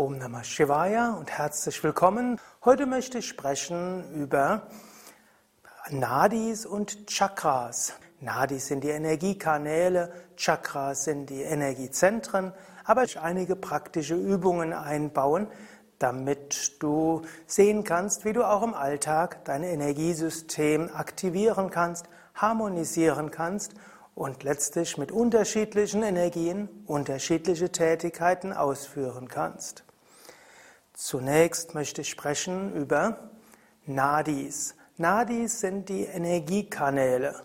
Om Namah Shivaya und herzlich willkommen. Heute möchte ich sprechen über Nadis und Chakras. Nadis sind die Energiekanäle, Chakras sind die Energiezentren, aber ich einige praktische Übungen einbauen, damit du sehen kannst, wie du auch im Alltag dein Energiesystem aktivieren kannst, harmonisieren kannst und letztlich mit unterschiedlichen Energien unterschiedliche Tätigkeiten ausführen kannst. Zunächst möchte ich sprechen über Nadis. Nadis sind die Energiekanäle.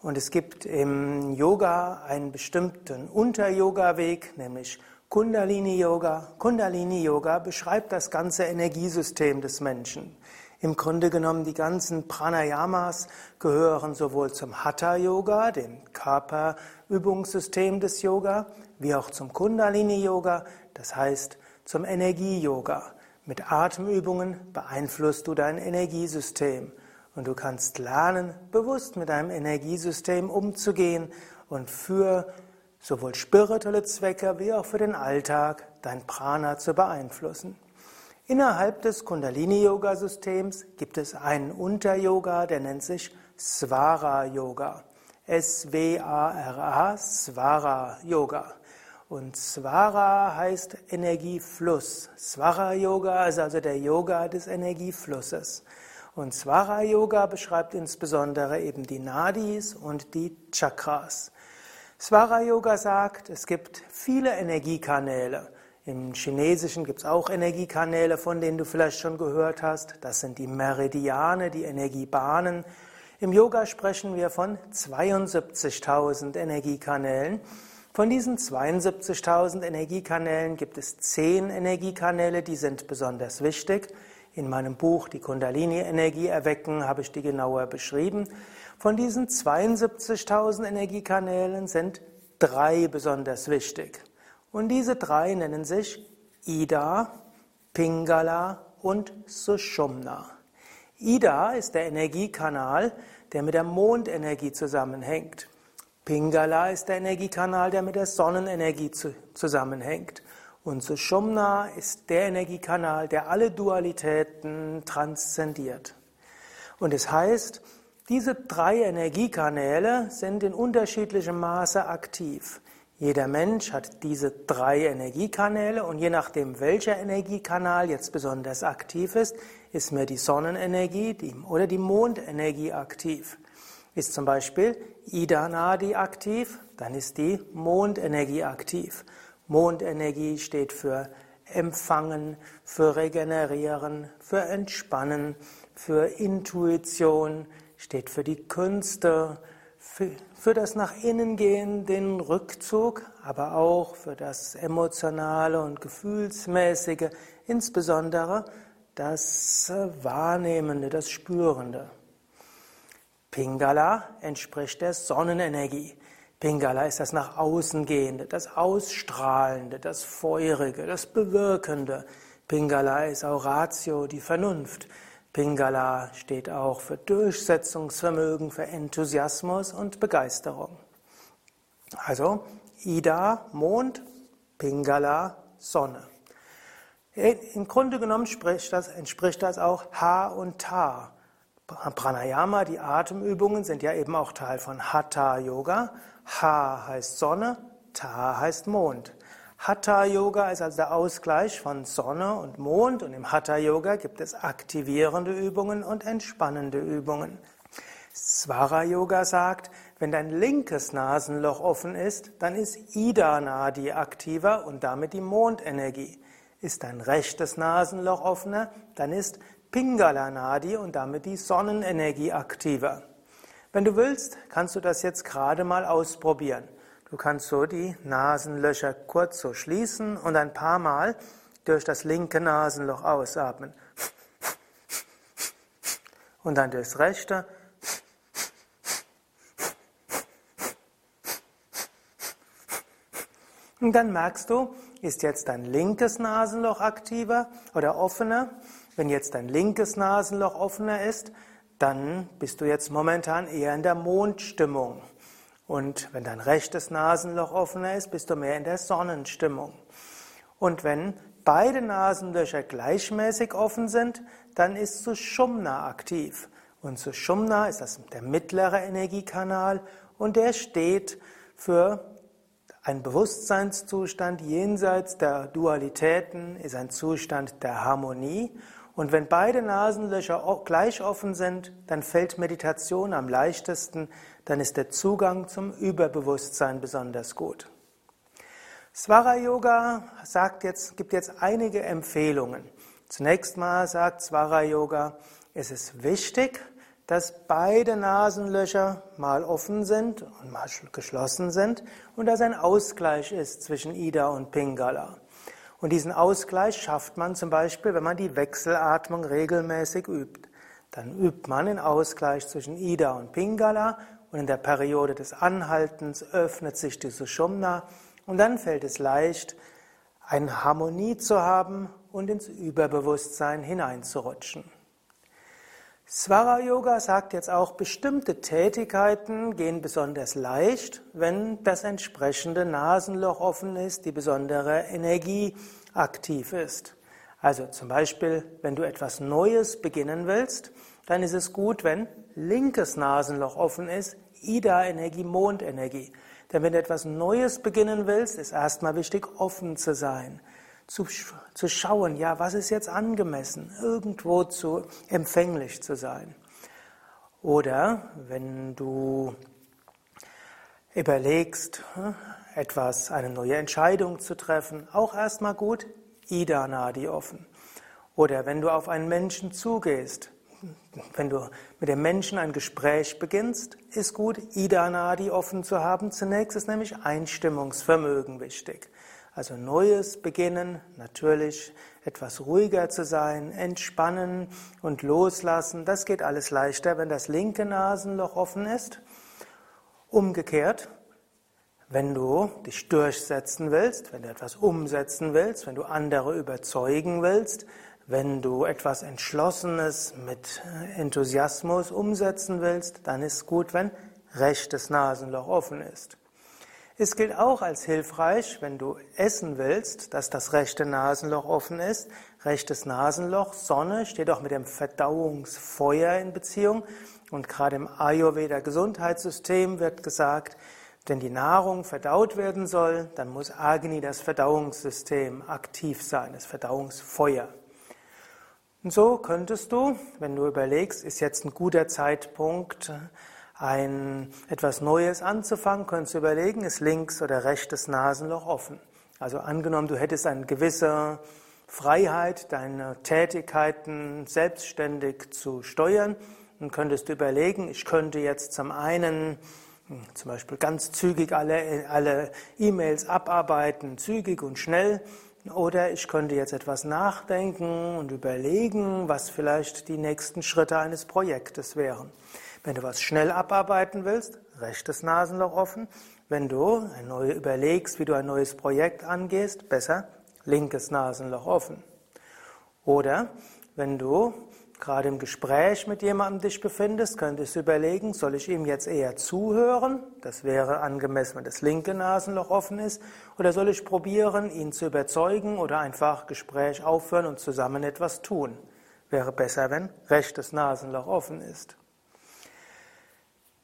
Und es gibt im Yoga einen bestimmten Unter-Yoga-Weg, nämlich Kundalini-Yoga. Kundalini-Yoga beschreibt das ganze Energiesystem des Menschen. Im Grunde genommen die ganzen Pranayamas gehören sowohl zum Hatha Yoga, dem Körperübungssystem des Yoga, wie auch zum Kundalini Yoga, das heißt zum Energie Yoga. Mit Atemübungen beeinflusst du dein Energiesystem und du kannst lernen, bewusst mit deinem Energiesystem umzugehen und für sowohl spirituelle Zwecke wie auch für den Alltag dein Prana zu beeinflussen. Innerhalb des Kundalini-Yoga-Systems gibt es einen Unter-Yoga, der nennt sich Svara-Yoga. S-W-A-R-A, Svara-Yoga. Und Svara heißt Energiefluss. Svara-Yoga ist also der Yoga des Energieflusses. Und Svara-Yoga beschreibt insbesondere eben die Nadis und die Chakras. Svara-Yoga sagt, es gibt viele Energiekanäle. Im Chinesischen gibt es auch Energiekanäle, von denen du vielleicht schon gehört hast. Das sind die Meridiane, die Energiebahnen. Im Yoga sprechen wir von 72.000 Energiekanälen. Von diesen 72.000 Energiekanälen gibt es 10 Energiekanäle, die sind besonders wichtig. In meinem Buch Die Kundalini-Energie erwecken habe ich die genauer beschrieben. Von diesen 72.000 Energiekanälen sind drei besonders wichtig. Und diese drei nennen sich Ida, Pingala und Sushumna. Ida ist der Energiekanal, der mit der Mondenergie zusammenhängt. Pingala ist der Energiekanal, der mit der Sonnenenergie zusammenhängt. Und Sushumna ist der Energiekanal, der alle Dualitäten transzendiert. Und es heißt, diese drei Energiekanäle sind in unterschiedlichem Maße aktiv. Jeder Mensch hat diese drei Energiekanäle und je nachdem, welcher Energiekanal jetzt besonders aktiv ist, ist mehr die Sonnenenergie oder die Mondenergie aktiv. Ist zum Beispiel Ida Nadi aktiv, dann ist die Mondenergie aktiv. Mondenergie steht für Empfangen, für Regenerieren, für Entspannen, für Intuition, steht für die Künste, für, für das nach innen gehen, den Rückzug, aber auch für das emotionale und gefühlsmäßige, insbesondere das Wahrnehmende, das Spürende. Pingala entspricht der Sonnenenergie. Pingala ist das nach außen gehende, das Ausstrahlende, das Feurige, das Bewirkende. Pingala ist auch Ratio, die Vernunft. Pingala steht auch für Durchsetzungsvermögen, für Enthusiasmus und Begeisterung. Also Ida, Mond, Pingala, Sonne. Im Grunde genommen das, entspricht das auch Ha und Ta. Pranayama, die Atemübungen, sind ja eben auch Teil von Hatha Yoga. Ha heißt Sonne, Ta heißt Mond. Hatha Yoga ist also der Ausgleich von Sonne und Mond und im Hatha Yoga gibt es aktivierende Übungen und entspannende Übungen. Swara Yoga sagt, wenn dein linkes Nasenloch offen ist, dann ist Ida Nadi aktiver und damit die Mondenergie. Ist dein rechtes Nasenloch offener, dann ist Pingala Nadi und damit die Sonnenenergie aktiver. Wenn du willst, kannst du das jetzt gerade mal ausprobieren. Du kannst so die Nasenlöcher kurz so schließen und ein paar Mal durch das linke Nasenloch ausatmen. Und dann durchs rechte. Und dann merkst du, ist jetzt dein linkes Nasenloch aktiver oder offener? Wenn jetzt dein linkes Nasenloch offener ist, dann bist du jetzt momentan eher in der Mondstimmung. Und wenn dein rechtes Nasenloch offener ist, bist du mehr in der Sonnenstimmung. Und wenn beide Nasenlöcher gleichmäßig offen sind, dann ist Sushumna aktiv. Und Sushumna ist das der mittlere Energiekanal und der steht für ein Bewusstseinszustand jenseits der Dualitäten, ist ein Zustand der Harmonie. Und wenn beide Nasenlöcher gleich offen sind, dann fällt Meditation am leichtesten, dann ist der Zugang zum Überbewusstsein besonders gut. Swara Yoga sagt jetzt, gibt jetzt einige Empfehlungen. Zunächst mal sagt Swara Yoga, es ist wichtig, dass beide Nasenlöcher mal offen sind und mal geschlossen sind und dass ein Ausgleich ist zwischen Ida und Pingala. Und diesen Ausgleich schafft man zum Beispiel, wenn man die Wechselatmung regelmäßig übt. Dann übt man den Ausgleich zwischen Ida und Pingala und in der Periode des Anhaltens öffnet sich die Sushumna und dann fällt es leicht, eine Harmonie zu haben und ins Überbewusstsein hineinzurutschen. Swara Yoga sagt jetzt auch, bestimmte Tätigkeiten gehen besonders leicht, wenn das entsprechende Nasenloch offen ist, die besondere Energie aktiv ist. Also zum Beispiel, wenn du etwas Neues beginnen willst, dann ist es gut, wenn linkes Nasenloch offen ist, Ida-Energie, Mondenergie. Denn wenn du etwas Neues beginnen willst, ist erstmal wichtig, offen zu sein zu, zu schauen, ja, was ist jetzt angemessen, irgendwo zu empfänglich zu sein. Oder wenn du überlegst, hm, etwas, eine neue Entscheidung zu treffen, auch erstmal gut, Ida Nadi offen. Oder wenn du auf einen Menschen zugehst, wenn du mit dem Menschen ein Gespräch beginnst, ist gut, Ida Nadi offen zu haben. Zunächst ist nämlich Einstimmungsvermögen wichtig. Also neues Beginnen, natürlich etwas ruhiger zu sein, entspannen und loslassen. Das geht alles leichter, wenn das linke Nasenloch offen ist. Umgekehrt, wenn du dich durchsetzen willst, wenn du etwas umsetzen willst, wenn du andere überzeugen willst, wenn du etwas Entschlossenes mit Enthusiasmus umsetzen willst, dann ist es gut, wenn rechtes Nasenloch offen ist. Es gilt auch als hilfreich, wenn du essen willst, dass das rechte Nasenloch offen ist. Rechtes Nasenloch, Sonne steht auch mit dem Verdauungsfeuer in Beziehung. Und gerade im Ayurveda Gesundheitssystem wird gesagt, wenn die Nahrung verdaut werden soll, dann muss Agni, das Verdauungssystem, aktiv sein, das Verdauungsfeuer. Und so könntest du, wenn du überlegst, ist jetzt ein guter Zeitpunkt, ein, etwas Neues anzufangen, könntest du überlegen, ist links oder rechtes Nasenloch offen. Also angenommen, du hättest eine gewisse Freiheit, deine Tätigkeiten selbstständig zu steuern, dann könntest du überlegen, ich könnte jetzt zum einen hm, zum Beispiel ganz zügig alle, alle E-Mails abarbeiten, zügig und schnell, oder ich könnte jetzt etwas nachdenken und überlegen, was vielleicht die nächsten Schritte eines Projektes wären. Wenn du was schnell abarbeiten willst, rechtes Nasenloch offen. Wenn du ein neu, überlegst, wie du ein neues Projekt angehst, besser linkes Nasenloch offen. Oder wenn du gerade im Gespräch mit jemandem dich befindest, könntest du überlegen, soll ich ihm jetzt eher zuhören? Das wäre angemessen, wenn das linke Nasenloch offen ist. Oder soll ich probieren, ihn zu überzeugen oder einfach Gespräch aufhören und zusammen etwas tun? Wäre besser, wenn rechtes Nasenloch offen ist.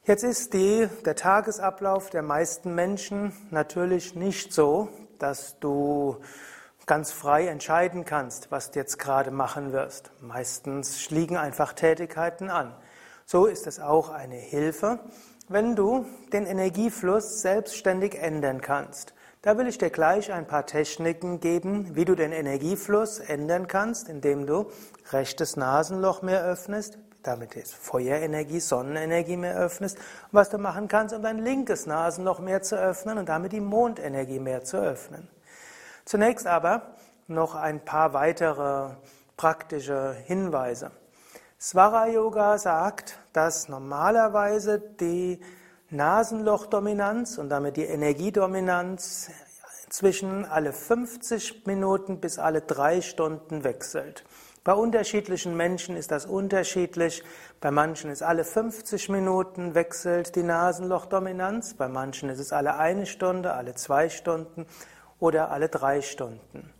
Jetzt ist die, der Tagesablauf der meisten Menschen natürlich nicht so, dass du ganz frei entscheiden kannst, was du jetzt gerade machen wirst. Meistens liegen einfach Tätigkeiten an. So ist es auch eine Hilfe, wenn du den Energiefluss selbstständig ändern kannst. Da will ich dir gleich ein paar Techniken geben, wie du den Energiefluss ändern kannst, indem du rechtes Nasenloch mehr öffnest, damit ist Feuerenergie, Sonnenenergie mehr öffnest und was du machen kannst, um dein linkes Nasenloch mehr zu öffnen und damit die Mondenergie mehr zu öffnen. Zunächst aber noch ein paar weitere praktische Hinweise. Swara Yoga sagt, dass normalerweise die Nasenlochdominanz und damit die Energiedominanz zwischen alle 50 Minuten bis alle drei Stunden wechselt. Bei unterschiedlichen Menschen ist das unterschiedlich. Bei manchen ist alle 50 Minuten wechselt die Nasenlochdominanz, bei manchen ist es alle eine Stunde, alle zwei Stunden oder alle drei Stunden.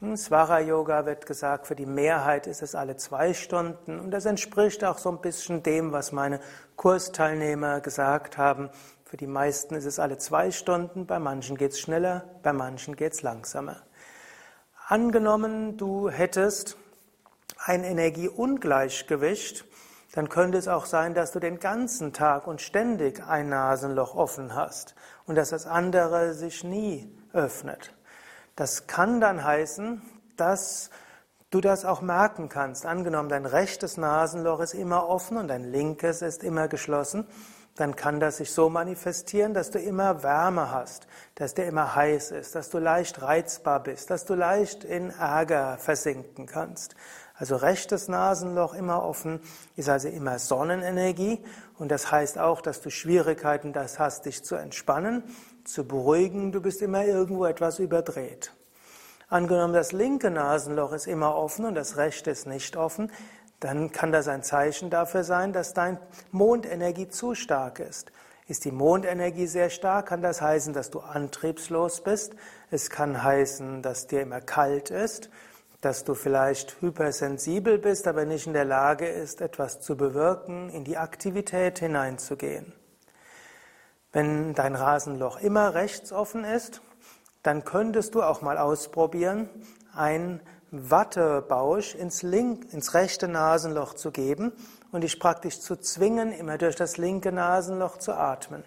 Im Swara Yoga wird gesagt, für die Mehrheit ist es alle zwei Stunden und das entspricht auch so ein bisschen dem, was meine Kursteilnehmer gesagt haben. Für die meisten ist es alle zwei Stunden, bei manchen geht es schneller, bei manchen geht es langsamer. Angenommen, du hättest ein Energieungleichgewicht, dann könnte es auch sein, dass du den ganzen Tag und ständig ein Nasenloch offen hast und dass das andere sich nie öffnet. Das kann dann heißen, dass du das auch merken kannst. Angenommen, dein rechtes Nasenloch ist immer offen und dein linkes ist immer geschlossen, dann kann das sich so manifestieren, dass du immer Wärme hast, dass dir immer heiß ist, dass du leicht reizbar bist, dass du leicht in Ärger versinken kannst. Also rechtes Nasenloch immer offen ist also immer Sonnenenergie und das heißt auch, dass du Schwierigkeiten das hast, dich zu entspannen zu beruhigen, du bist immer irgendwo etwas überdreht. Angenommen, das linke Nasenloch ist immer offen und das rechte ist nicht offen, dann kann das ein Zeichen dafür sein, dass dein Mondenergie zu stark ist. Ist die Mondenergie sehr stark, kann das heißen, dass du antriebslos bist. Es kann heißen, dass dir immer kalt ist, dass du vielleicht hypersensibel bist, aber nicht in der Lage ist, etwas zu bewirken, in die Aktivität hineinzugehen. Wenn dein Rasenloch immer rechts offen ist, dann könntest du auch mal ausprobieren, ein Wattebausch ins, link, ins rechte Nasenloch zu geben und dich praktisch zu zwingen, immer durch das linke Nasenloch zu atmen.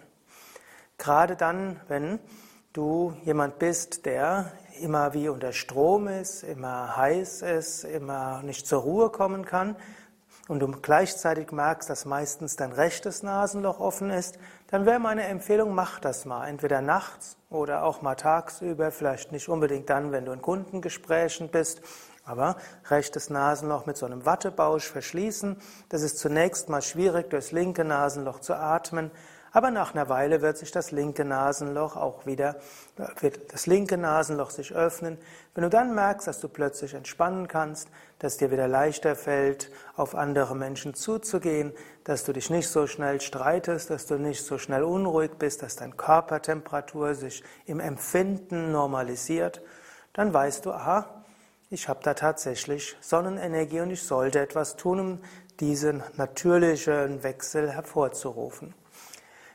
Gerade dann, wenn du jemand bist, der immer wie unter Strom ist, immer heiß ist, immer nicht zur Ruhe kommen kann, und du gleichzeitig merkst, dass meistens dein rechtes Nasenloch offen ist, dann wäre meine Empfehlung, mach das mal. Entweder nachts oder auch mal tagsüber, vielleicht nicht unbedingt dann, wenn du in Kundengesprächen bist, aber rechtes Nasenloch mit so einem Wattebausch verschließen. Das ist zunächst mal schwierig, durchs linke Nasenloch zu atmen, aber nach einer Weile wird sich das linke Nasenloch auch wieder, wird das linke Nasenloch sich öffnen. Wenn du dann merkst, dass du plötzlich entspannen kannst, dass dir wieder leichter fällt, auf andere Menschen zuzugehen, dass du dich nicht so schnell streitest, dass du nicht so schnell unruhig bist, dass deine Körpertemperatur sich im Empfinden normalisiert, dann weißt du, aha, ich habe da tatsächlich Sonnenenergie und ich sollte etwas tun, um diesen natürlichen Wechsel hervorzurufen.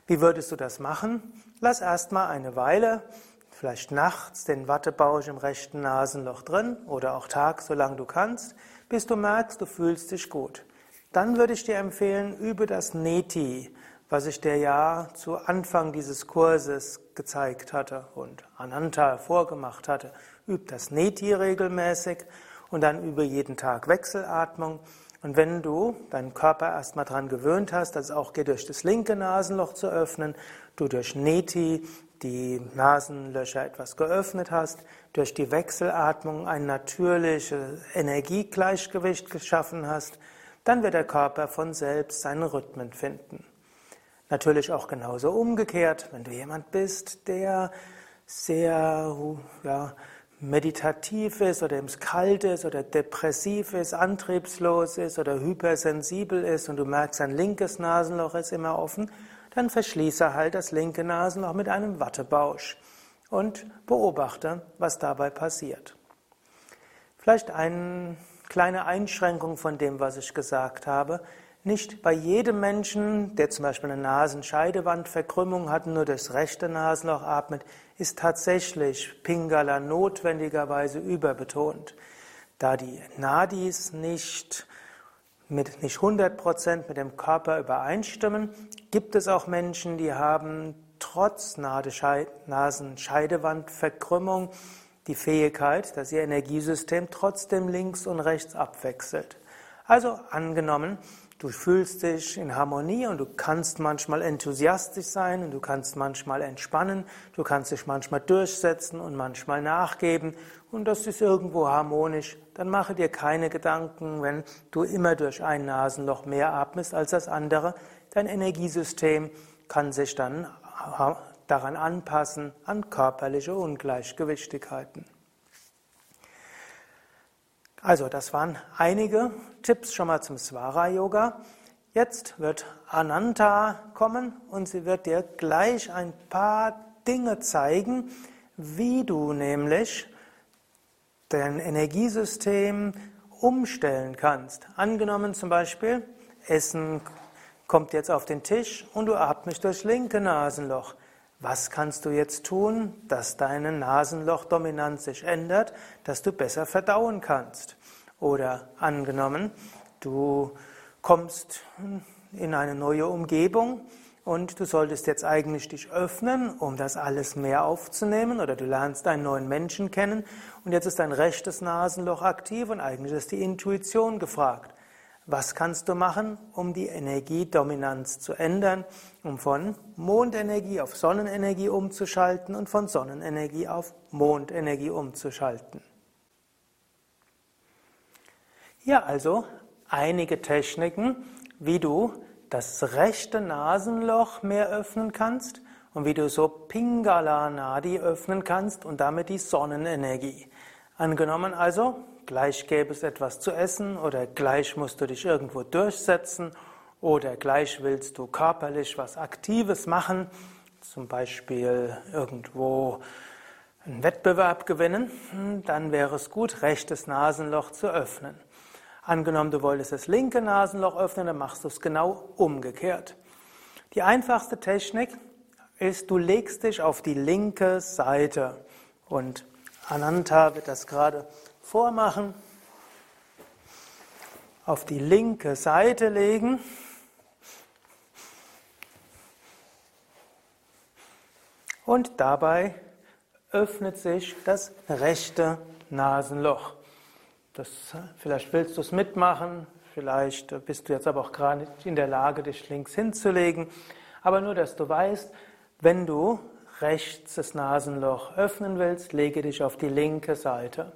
Wie würdest du das machen? Lass erstmal eine Weile, vielleicht nachts, den Wattebausch im rechten Nasenloch drin oder auch tags, solange du kannst, bis du merkst, du fühlst dich gut. Dann würde ich dir empfehlen, übe das Neti, was ich dir ja zu Anfang dieses Kurses gezeigt hatte und Ananta vorgemacht hatte. Übe das Neti regelmäßig und dann übe jeden Tag Wechselatmung und wenn du deinen Körper erstmal daran gewöhnt hast, dass es auch geht, durch das linke Nasenloch zu öffnen, du durch Neti die Nasenlöcher etwas geöffnet hast, durch die Wechselatmung ein natürliches Energiegleichgewicht geschaffen hast, dann wird der Körper von selbst seinen Rhythmen finden. Natürlich auch genauso umgekehrt, wenn du jemand bist, der sehr ja, meditativ ist oder im kalt ist oder depressiv ist, antriebslos ist oder hypersensibel ist und du merkst, dein linkes Nasenloch ist immer offen, dann verschließe halt das linke Nasenloch mit einem Wattebausch und beobachte, was dabei passiert. Vielleicht eine kleine Einschränkung von dem, was ich gesagt habe. Nicht bei jedem Menschen, der zum Beispiel eine Nasenscheidewandverkrümmung hat und nur durchs rechte Nasenloch atmet, ist tatsächlich Pingala notwendigerweise überbetont. Da die Nadis nicht mit nicht 100% mit dem Körper übereinstimmen, gibt es auch Menschen, die haben trotz Nasenscheidewandverkrümmung die Fähigkeit, dass ihr Energiesystem trotzdem links und rechts abwechselt. Also angenommen, Du fühlst dich in Harmonie und du kannst manchmal enthusiastisch sein und du kannst manchmal entspannen, du kannst dich manchmal durchsetzen und manchmal nachgeben und das ist irgendwo harmonisch. Dann mache dir keine Gedanken, wenn du immer durch ein Nasenloch mehr atmest als das andere. Dein Energiesystem kann sich dann daran anpassen an körperliche Ungleichgewichtigkeiten. Also, das waren einige Tipps schon mal zum Swara Yoga. Jetzt wird Ananta kommen und sie wird dir gleich ein paar Dinge zeigen, wie du nämlich dein Energiesystem umstellen kannst. Angenommen zum Beispiel, Essen kommt jetzt auf den Tisch und du atmest durchs linke Nasenloch. Was kannst du jetzt tun, dass deine Nasenlochdominanz sich ändert, dass du besser verdauen kannst? Oder angenommen, du kommst in eine neue Umgebung und du solltest jetzt eigentlich dich öffnen, um das alles mehr aufzunehmen, oder du lernst einen neuen Menschen kennen und jetzt ist dein rechtes Nasenloch aktiv und eigentlich ist die Intuition gefragt. Was kannst du machen, um die Energiedominanz zu ändern, um von Mondenergie auf Sonnenenergie umzuschalten und von Sonnenenergie auf Mondenergie umzuschalten? Ja, also einige Techniken, wie du das rechte Nasenloch mehr öffnen kannst und wie du so Pingala Nadi öffnen kannst und damit die Sonnenenergie. Angenommen also, gleich gäbe es etwas zu essen oder gleich musst du dich irgendwo durchsetzen oder gleich willst du körperlich was Aktives machen, zum Beispiel irgendwo einen Wettbewerb gewinnen, dann wäre es gut, rechtes Nasenloch zu öffnen. Angenommen, du wolltest das linke Nasenloch öffnen, dann machst du es genau umgekehrt. Die einfachste Technik ist, du legst dich auf die linke Seite und Ananta wird das gerade vormachen, auf die linke Seite legen. Und dabei öffnet sich das rechte Nasenloch. Das, vielleicht willst du es mitmachen, vielleicht bist du jetzt aber auch gerade nicht in der Lage, dich links hinzulegen. Aber nur, dass du weißt, wenn du rechts das Nasenloch öffnen willst, lege dich auf die linke Seite.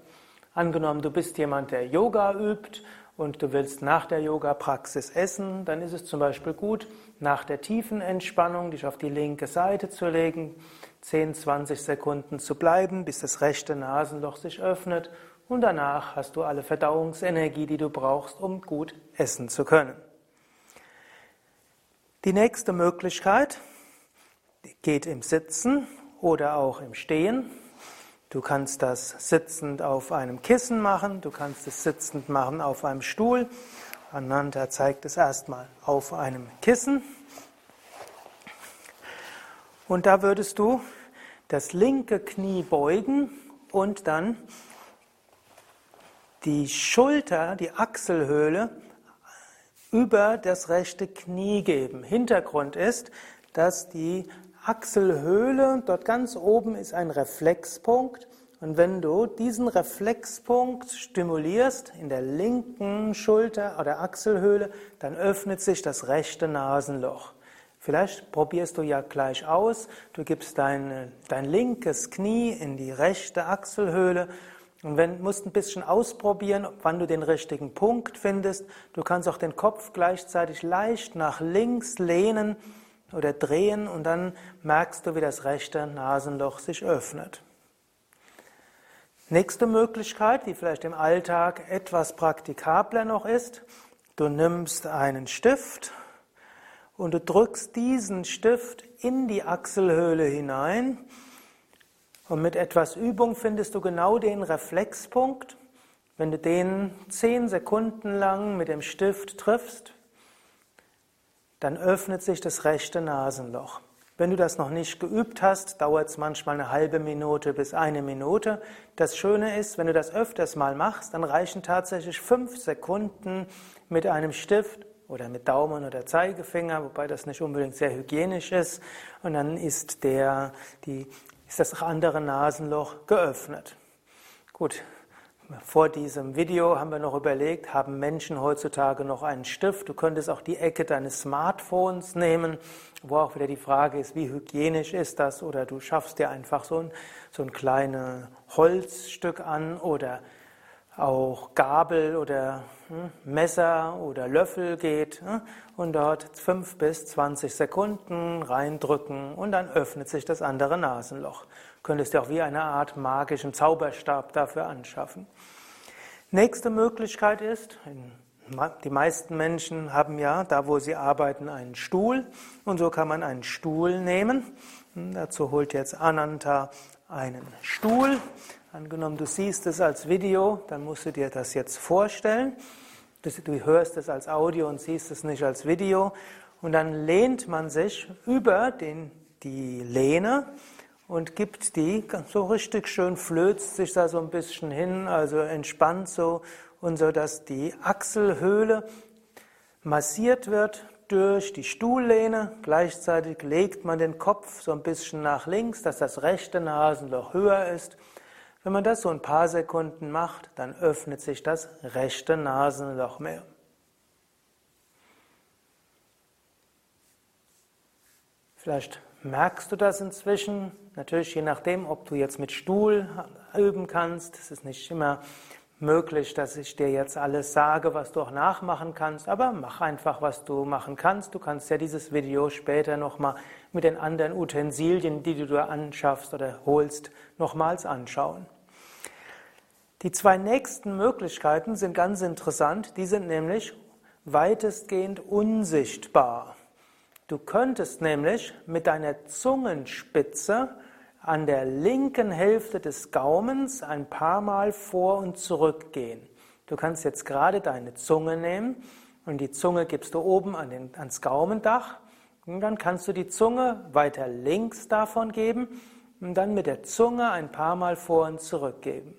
Angenommen, du bist jemand, der Yoga übt und du willst nach der Yoga-Praxis essen, dann ist es zum Beispiel gut, nach der tiefen Entspannung dich auf die linke Seite zu legen, 10, 20 Sekunden zu bleiben, bis das rechte Nasenloch sich öffnet und danach hast du alle Verdauungsenergie, die du brauchst, um gut essen zu können. Die nächste Möglichkeit geht im Sitzen oder auch im Stehen. Du kannst das sitzend auf einem Kissen machen, du kannst es sitzend machen auf einem Stuhl. Ananda zeigt es erstmal auf einem Kissen. Und da würdest du das linke Knie beugen und dann die Schulter, die Achselhöhle über das rechte Knie geben. Hintergrund ist, dass die Achselhöhle, dort ganz oben ist ein Reflexpunkt. Und wenn du diesen Reflexpunkt stimulierst in der linken Schulter oder Achselhöhle, dann öffnet sich das rechte Nasenloch. Vielleicht probierst du ja gleich aus. Du gibst dein, dein linkes Knie in die rechte Achselhöhle und wenn, musst ein bisschen ausprobieren, wann du den richtigen Punkt findest. Du kannst auch den Kopf gleichzeitig leicht nach links lehnen oder drehen und dann merkst du, wie das rechte Nasenloch sich öffnet. Nächste Möglichkeit, die vielleicht im Alltag etwas praktikabler noch ist, du nimmst einen Stift und du drückst diesen Stift in die Achselhöhle hinein und mit etwas Übung findest du genau den Reflexpunkt. Wenn du den zehn Sekunden lang mit dem Stift triffst, dann öffnet sich das rechte Nasenloch. Wenn du das noch nicht geübt hast, dauert es manchmal eine halbe Minute bis eine Minute. Das Schöne ist, wenn du das öfters mal machst, dann reichen tatsächlich fünf Sekunden mit einem Stift oder mit Daumen oder Zeigefinger, wobei das nicht unbedingt sehr hygienisch ist. Und dann ist, der, die, ist das andere Nasenloch geöffnet. Gut, vor diesem Video haben wir noch überlegt, haben Menschen heutzutage noch einen Stift? Du könntest auch die Ecke deines Smartphones nehmen, wo auch wieder die Frage ist, wie hygienisch ist das? Oder du schaffst dir einfach so ein, so ein kleines Holzstück an oder auch Gabel oder hm, Messer oder Löffel geht hm, und dort fünf bis zwanzig Sekunden reindrücken und dann öffnet sich das andere Nasenloch. Könntest du auch wie eine Art magischen Zauberstab dafür anschaffen. Nächste Möglichkeit ist, die meisten Menschen haben ja da, wo sie arbeiten, einen Stuhl und so kann man einen Stuhl nehmen. Hm, dazu holt jetzt Ananta einen Stuhl Angenommen, du siehst es als Video, dann musst du dir das jetzt vorstellen. Du hörst es als Audio und siehst es nicht als Video. Und dann lehnt man sich über den, die Lehne und gibt die so richtig schön, flözt sich da so ein bisschen hin, also entspannt so und so, dass die Achselhöhle massiert wird durch die Stuhllehne. Gleichzeitig legt man den Kopf so ein bisschen nach links, dass das rechte Nasenloch höher ist. Wenn man das so ein paar Sekunden macht, dann öffnet sich das rechte Nasenloch mehr. Vielleicht merkst du das inzwischen. Natürlich je nachdem, ob du jetzt mit Stuhl üben kannst. Es ist nicht immer möglich, dass ich dir jetzt alles sage, was du auch nachmachen kannst, aber mach einfach, was du machen kannst. Du kannst ja dieses Video später nochmal mit den anderen Utensilien, die du dir anschaffst oder holst, nochmals anschauen. Die zwei nächsten Möglichkeiten sind ganz interessant. Die sind nämlich weitestgehend unsichtbar. Du könntest nämlich mit deiner Zungenspitze an der linken Hälfte des Gaumens ein paar Mal vor und zurück gehen. Du kannst jetzt gerade deine Zunge nehmen und die Zunge gibst du oben an den, ans Gaumendach und dann kannst du die Zunge weiter links davon geben und dann mit der Zunge ein paar Mal vor und zurück geben.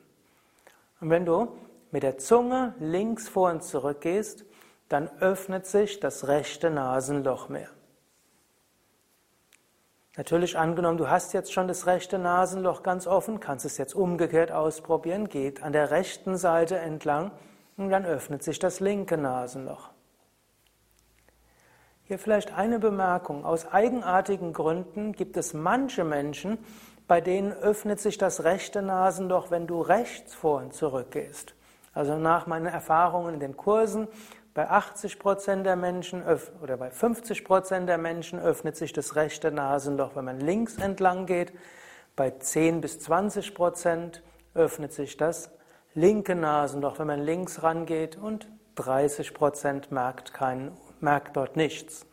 Und wenn du mit der Zunge links vor und zurück gehst, dann öffnet sich das rechte Nasenloch mehr. Natürlich angenommen, du hast jetzt schon das rechte Nasenloch ganz offen, kannst es jetzt umgekehrt ausprobieren, geht an der rechten Seite entlang und dann öffnet sich das linke Nasenloch. Hier vielleicht eine Bemerkung. Aus eigenartigen Gründen gibt es manche Menschen, bei denen öffnet sich das rechte Nasenloch, wenn du rechts vor und zurück gehst. Also nach meinen Erfahrungen in den Kursen, bei 80 Prozent der Menschen oder bei 50 Prozent der Menschen öffnet sich das rechte Nasenloch, wenn man links entlang geht. Bei 10 bis 20 Prozent öffnet sich das linke Nasenloch, wenn man links rangeht und 30 Prozent merkt, merkt dort nichts.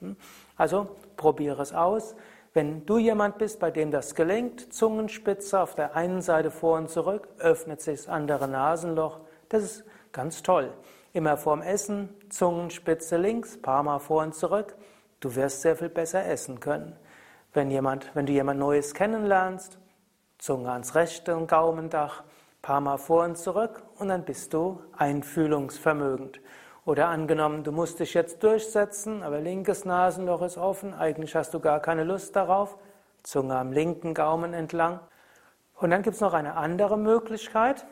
Also probiere es aus. Wenn du jemand bist, bei dem das gelingt, Zungenspitze auf der einen Seite vor und zurück, öffnet sich das andere Nasenloch. Das ist ganz toll. Immer vorm Essen, Zungenspitze links, paar Mal vor und zurück. Du wirst sehr viel besser essen können. Wenn, jemand, wenn du jemand Neues kennenlernst, Zunge ans rechte Gaumendach, paar Mal vor und zurück und dann bist du einfühlungsvermögend. Oder angenommen, du musst dich jetzt durchsetzen, aber linkes Nasenloch ist offen, eigentlich hast du gar keine Lust darauf, Zunge am linken Gaumen entlang. Und dann gibt es noch eine andere Möglichkeit,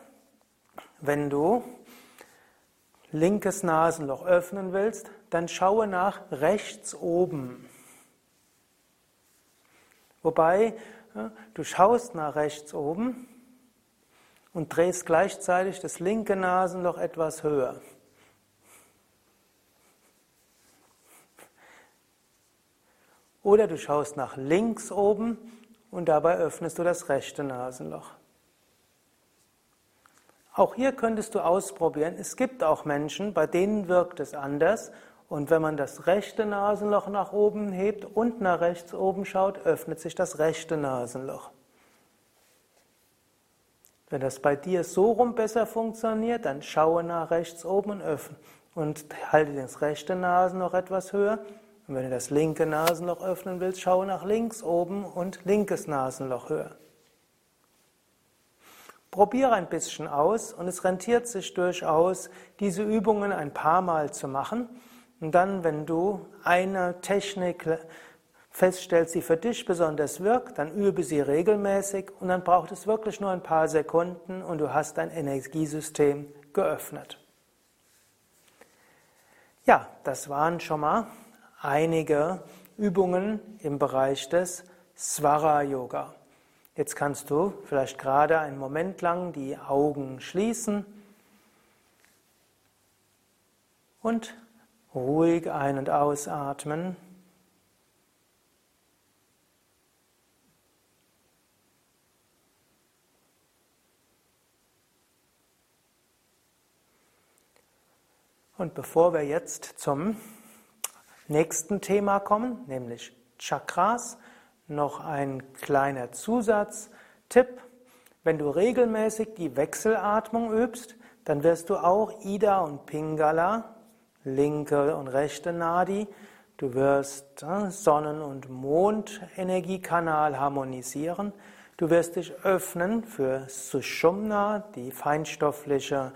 wenn du linkes Nasenloch öffnen willst, dann schaue nach rechts oben. Wobei du schaust nach rechts oben und drehst gleichzeitig das linke Nasenloch etwas höher. Oder du schaust nach links oben und dabei öffnest du das rechte Nasenloch. Auch hier könntest du ausprobieren. Es gibt auch Menschen, bei denen wirkt es anders. Und wenn man das rechte Nasenloch nach oben hebt und nach rechts oben schaut, öffnet sich das rechte Nasenloch. Wenn das bei dir so rum besser funktioniert, dann schaue nach rechts oben und öffne und halte das rechte Nasenloch etwas höher und wenn du das linke Nasenloch öffnen willst, schaue nach links oben und linkes Nasenloch höher. Probiere ein bisschen aus und es rentiert sich durchaus, diese Übungen ein paar Mal zu machen. Und dann, wenn du eine Technik feststellst, die für dich besonders wirkt, dann übe sie regelmäßig und dann braucht es wirklich nur ein paar Sekunden und du hast dein Energiesystem geöffnet. Ja, das waren schon mal einige Übungen im Bereich des Swara Yoga. Jetzt kannst du vielleicht gerade einen Moment lang die Augen schließen und ruhig ein- und ausatmen. Und bevor wir jetzt zum nächsten Thema kommen, nämlich Chakras. Noch ein kleiner Zusatztipp. Wenn du regelmäßig die Wechselatmung übst, dann wirst du auch Ida und Pingala, linke und rechte Nadi, du wirst äh, Sonnen- und Mondenergiekanal harmonisieren, du wirst dich öffnen für Sushumna, die feinstoffliche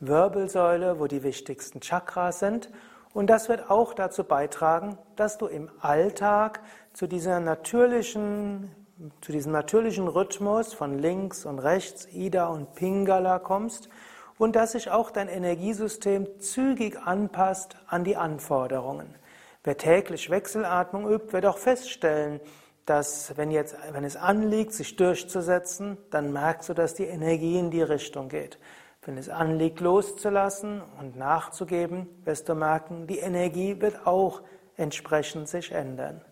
Wirbelsäule, wo die wichtigsten Chakras sind, und das wird auch dazu beitragen, dass du im Alltag zu dieser natürlichen zu diesem natürlichen Rhythmus von links und rechts, Ida und Pingala kommst und dass sich auch dein Energiesystem zügig anpasst an die Anforderungen. Wer täglich Wechselatmung übt, wird auch feststellen, dass wenn, jetzt, wenn es anliegt, sich durchzusetzen, dann merkst du, dass die Energie in die Richtung geht. Wenn es anliegt, loszulassen und nachzugeben, wirst du merken, die Energie wird auch entsprechend sich ändern.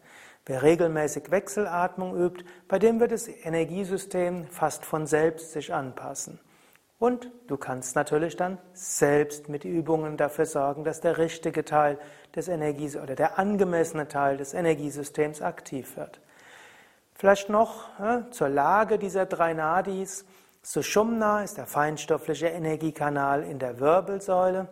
Wer regelmäßig Wechselatmung übt, bei dem wird das Energiesystem fast von selbst sich anpassen. Und du kannst natürlich dann selbst mit Übungen dafür sorgen, dass der richtige Teil des Energies oder der angemessene Teil des Energiesystems aktiv wird. Vielleicht noch ja, zur Lage dieser drei Nadis. Sushumna ist der feinstoffliche Energiekanal in der Wirbelsäule.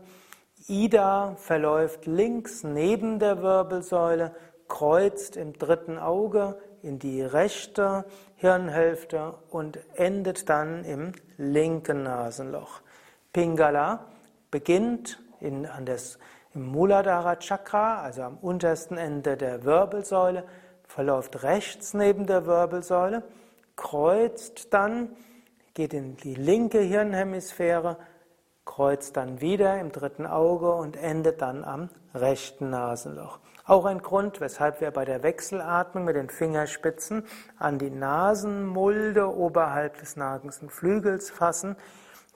Ida verläuft links neben der Wirbelsäule kreuzt im dritten Auge in die rechte Hirnhälfte und endet dann im linken Nasenloch. Pingala beginnt in, an des, im Muladhara Chakra, also am untersten Ende der Wirbelsäule, verläuft rechts neben der Wirbelsäule, kreuzt dann, geht in die linke Hirnhemisphäre, kreuzt dann wieder im dritten Auge und endet dann am rechten Nasenloch. Auch ein Grund, weshalb wir bei der Wechselatmung mit den Fingerspitzen an die Nasenmulde oberhalb des Nasenflügels fassen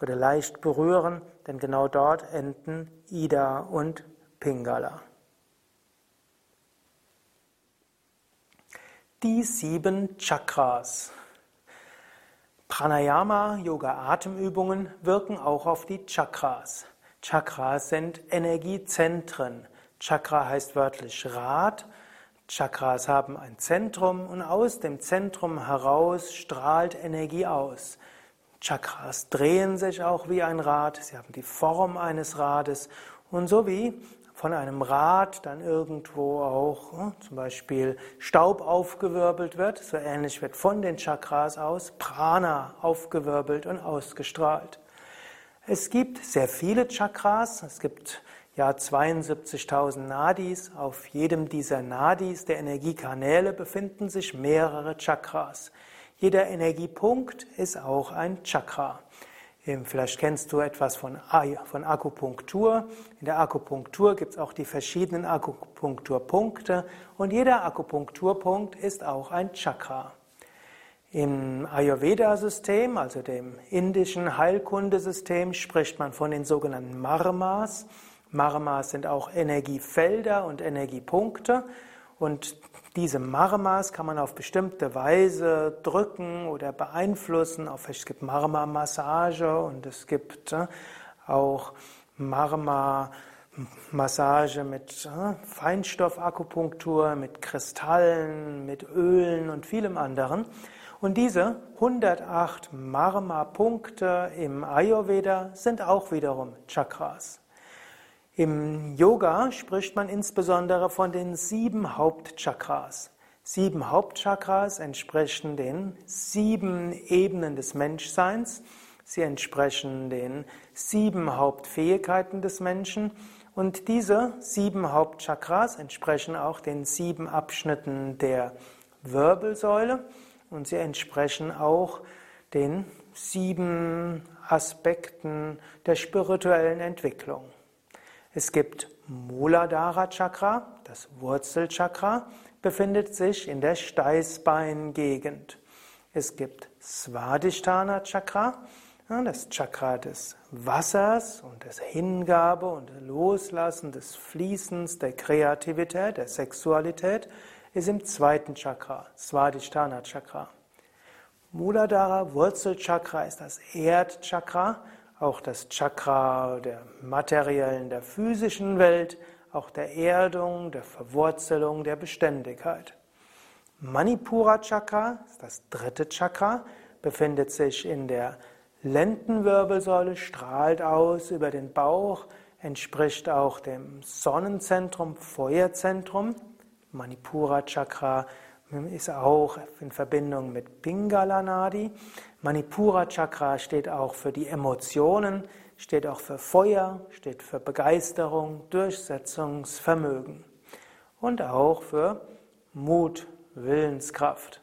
oder leicht berühren, denn genau dort enden Ida und Pingala. Die sieben Chakras. Pranayama, Yoga-Atemübungen wirken auch auf die Chakras. Chakras sind Energiezentren. Chakra heißt wörtlich Rad. Chakras haben ein Zentrum und aus dem Zentrum heraus strahlt Energie aus. Chakras drehen sich auch wie ein Rad, sie haben die Form eines Rades und so wie von einem Rad dann irgendwo auch hm, zum Beispiel Staub aufgewirbelt wird, so ähnlich wird von den Chakras aus Prana aufgewirbelt und ausgestrahlt. Es gibt sehr viele Chakras, es gibt ja 72.000 Nadis. Auf jedem dieser Nadis, der Energiekanäle, befinden sich mehrere Chakras. Jeder Energiepunkt ist auch ein Chakra. Vielleicht kennst du etwas von, von Akupunktur. In der Akupunktur gibt es auch die verschiedenen Akupunkturpunkte und jeder Akupunkturpunkt ist auch ein Chakra. Im Ayurveda-System, also dem indischen Heilkundesystem, spricht man von den sogenannten Marmas. Marmas sind auch Energiefelder und Energiepunkte. Und diese Marmas kann man auf bestimmte Weise drücken oder beeinflussen. Es gibt Marma-Massage und es gibt äh, auch Marma-Massage mit äh, Feinstoffakupunktur, mit Kristallen, mit Ölen und vielem anderen. Und diese 108 Marma-Punkte im Ayurveda sind auch wiederum Chakras. Im Yoga spricht man insbesondere von den sieben Hauptchakras. Sieben Hauptchakras entsprechen den sieben Ebenen des Menschseins. Sie entsprechen den sieben Hauptfähigkeiten des Menschen. Und diese sieben Hauptchakras entsprechen auch den sieben Abschnitten der Wirbelsäule. Und sie entsprechen auch den sieben Aspekten der spirituellen Entwicklung. Es gibt Muladhara Chakra, das Wurzelchakra, befindet sich in der Steißbeingegend. Es gibt Svadhisthana Chakra, das Chakra des Wassers und des Hingabe und Loslassen, des Fließens, der Kreativität, der Sexualität, ist im zweiten Chakra, Svadhisthana Chakra. Muladhara Wurzelchakra ist das Erdchakra auch das Chakra der materiellen, der physischen Welt, auch der Erdung, der Verwurzelung, der Beständigkeit. Manipura Chakra das dritte Chakra. befindet sich in der Lendenwirbelsäule, strahlt aus über den Bauch, entspricht auch dem Sonnenzentrum, Feuerzentrum. Manipura Chakra ist auch in Verbindung mit Pingala Nadi. Manipura Chakra steht auch für die Emotionen, steht auch für Feuer, steht für Begeisterung, Durchsetzungsvermögen und auch für Mut, Willenskraft.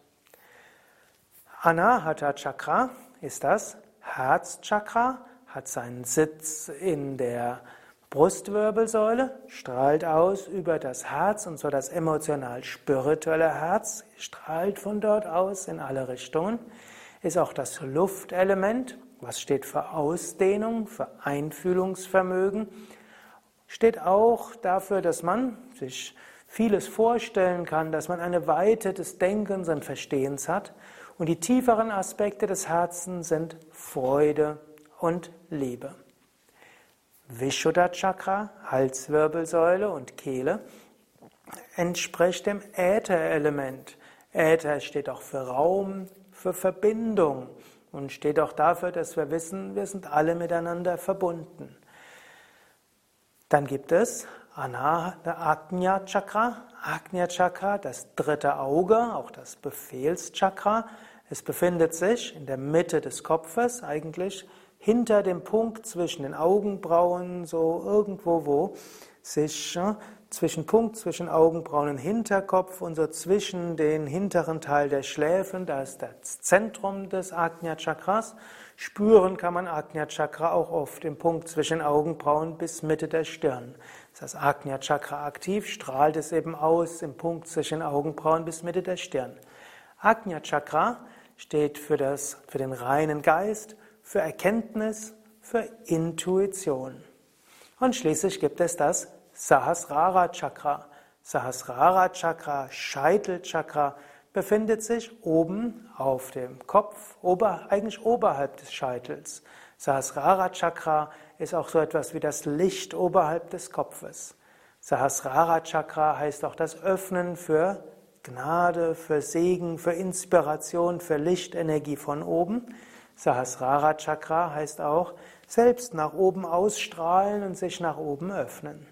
Anahata Chakra ist das Herzchakra, hat seinen Sitz in der Brustwirbelsäule, strahlt aus über das Herz und so das emotional-spirituelle Herz, strahlt von dort aus in alle Richtungen, ist auch das Luftelement, was steht für Ausdehnung, für Einfühlungsvermögen, steht auch dafür, dass man sich vieles vorstellen kann, dass man eine Weite des Denkens und Verstehens hat. Und die tieferen Aspekte des Herzens sind Freude und Liebe. Vishuddha Chakra, Halswirbelsäule und Kehle, entspricht dem Äther-Element. Äther steht auch für Raum, für Verbindung und steht auch dafür, dass wir wissen, wir sind alle miteinander verbunden. Dann gibt es Agnya Chakra, Agnya Chakra, das dritte Auge, auch das Befehlschakra. Es befindet sich in der Mitte des Kopfes, eigentlich hinter dem Punkt zwischen den Augenbrauen, so irgendwo, wo sich zwischen Punkt zwischen Augenbrauen und Hinterkopf und so zwischen den hinteren Teil der Schläfen, da ist das Zentrum des Ajna Chakras. Spüren kann man Ajna Chakra auch oft im Punkt zwischen Augenbrauen bis Mitte der Stirn. Ist das Ajna Chakra aktiv, strahlt es eben aus im Punkt zwischen Augenbrauen bis Mitte der Stirn. Ajna Chakra steht für, das, für den reinen Geist, für Erkenntnis, für Intuition. Und schließlich gibt es das Sahasrara Chakra. Sahasrara Chakra, Scheitelchakra, befindet sich oben auf dem Kopf, ober, eigentlich oberhalb des Scheitels. Sahasrara Chakra ist auch so etwas wie das Licht oberhalb des Kopfes. Sahasrara Chakra heißt auch das Öffnen für Gnade, für Segen, für Inspiration, für Lichtenergie von oben. Sahasrara Chakra heißt auch selbst nach oben ausstrahlen und sich nach oben öffnen.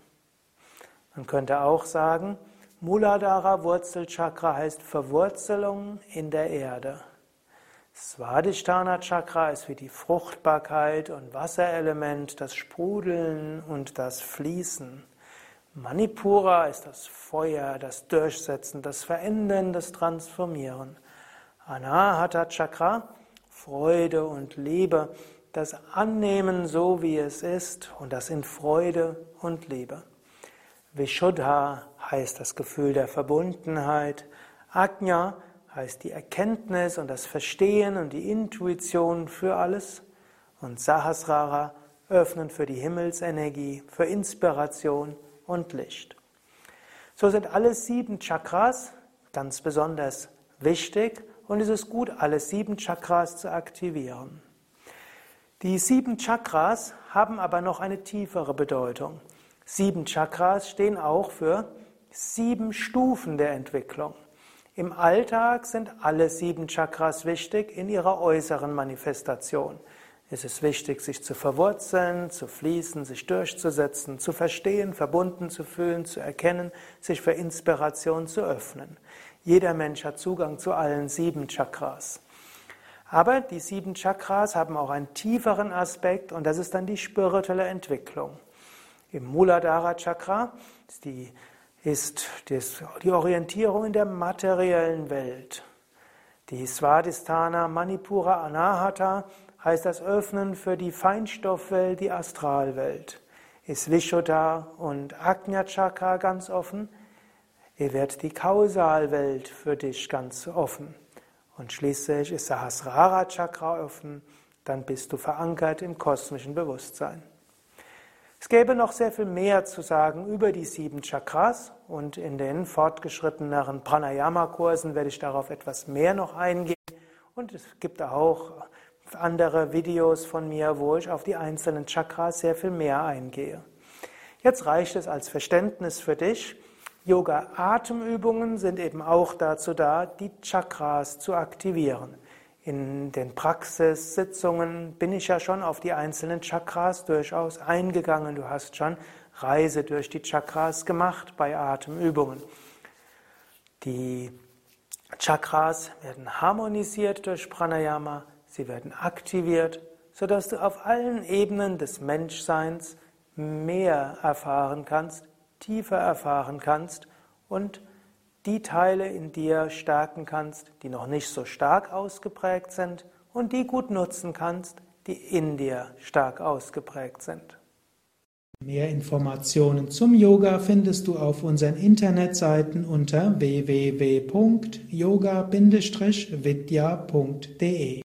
Man könnte auch sagen, Muladhara Wurzelchakra heißt Verwurzelung in der Erde. Svadhisthana Chakra ist wie die Fruchtbarkeit und Wasserelement, das Sprudeln und das Fließen. Manipura ist das Feuer, das Durchsetzen, das Verändern, das Transformieren. Anahata Chakra Freude und Liebe, das Annehmen so wie es ist und das in Freude und Liebe. Vishuddha heißt das Gefühl der Verbundenheit. Ajna heißt die Erkenntnis und das Verstehen und die Intuition für alles. Und Sahasrara öffnen für die Himmelsenergie, für Inspiration und Licht. So sind alle sieben Chakras ganz besonders wichtig und es ist gut, alle sieben Chakras zu aktivieren. Die sieben Chakras haben aber noch eine tiefere Bedeutung. Sieben Chakras stehen auch für sieben Stufen der Entwicklung. Im Alltag sind alle sieben Chakras wichtig in ihrer äußeren Manifestation. Es ist wichtig, sich zu verwurzeln, zu fließen, sich durchzusetzen, zu verstehen, verbunden zu fühlen, zu erkennen, sich für Inspiration zu öffnen. Jeder Mensch hat Zugang zu allen sieben Chakras. Aber die sieben Chakras haben auch einen tieferen Aspekt und das ist dann die spirituelle Entwicklung. Im Muladhara Chakra ist die, ist die Orientierung in der materiellen Welt. Die Svadhisthana Manipura Anahata heißt das Öffnen für die Feinstoffwelt, die Astralwelt. Ist Vishuddha und Agnya Chakra ganz offen, hier wird die Kausalwelt für dich ganz offen. Und schließlich ist Sahasrara Chakra offen, dann bist du verankert im kosmischen Bewusstsein. Es gäbe noch sehr viel mehr zu sagen über die sieben Chakras und in den fortgeschritteneren Pranayama-Kursen werde ich darauf etwas mehr noch eingehen. Und es gibt auch andere Videos von mir, wo ich auf die einzelnen Chakras sehr viel mehr eingehe. Jetzt reicht es als Verständnis für dich, Yoga-Atemübungen sind eben auch dazu da, die Chakras zu aktivieren. In den Praxissitzungen bin ich ja schon auf die einzelnen Chakras durchaus eingegangen. Du hast schon Reise durch die Chakras gemacht bei Atemübungen. Die Chakras werden harmonisiert durch Pranayama, sie werden aktiviert, sodass du auf allen Ebenen des Menschseins mehr erfahren kannst, tiefer erfahren kannst und die Teile in dir stärken kannst, die noch nicht so stark ausgeprägt sind und die gut nutzen kannst, die in dir stark ausgeprägt sind. Mehr Informationen zum Yoga findest du auf unseren Internetseiten unter www.yoga-vidya.de